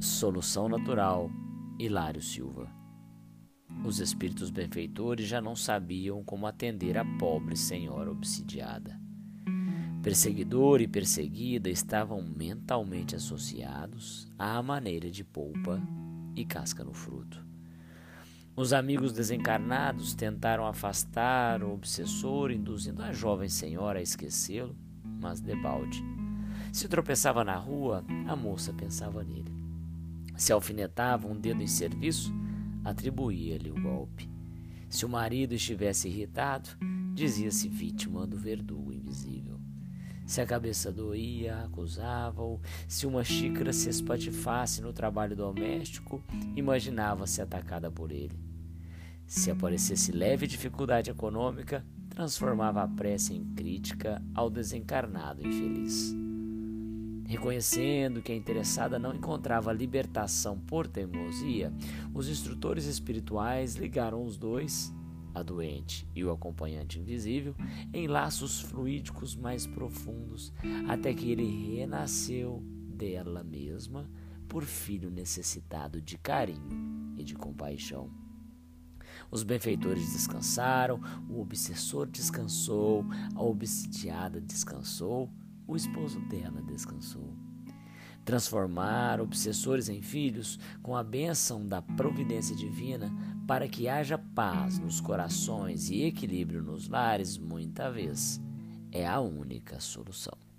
Solução natural, Hilário Silva. Os espíritos benfeitores já não sabiam como atender a pobre senhora obsidiada. Perseguidor e perseguida estavam mentalmente associados à maneira de polpa e casca no fruto. Os amigos desencarnados tentaram afastar o obsessor, induzindo a jovem senhora a esquecê-lo, mas debalde. Se tropeçava na rua, a moça pensava nele. Se alfinetava um dedo em serviço, atribuía-lhe o golpe. Se o marido estivesse irritado, dizia-se vítima do verdugo invisível. Se a cabeça doía, acusava-o. Se uma xícara se espatifasse no trabalho doméstico, imaginava-se atacada por ele. Se aparecesse leve dificuldade econômica, transformava a prece em crítica ao desencarnado infeliz. Reconhecendo que a interessada não encontrava libertação por teimosia, os instrutores espirituais ligaram os dois, a doente e o acompanhante invisível, em laços fluídicos mais profundos, até que ele renasceu dela mesma por filho necessitado de carinho e de compaixão. Os benfeitores descansaram, o obsessor descansou, a obsidiada descansou, o esposo dela descansou. Transformar obsessores em filhos com a bênção da providência divina para que haja paz nos corações e equilíbrio nos lares, muita vez, é a única solução.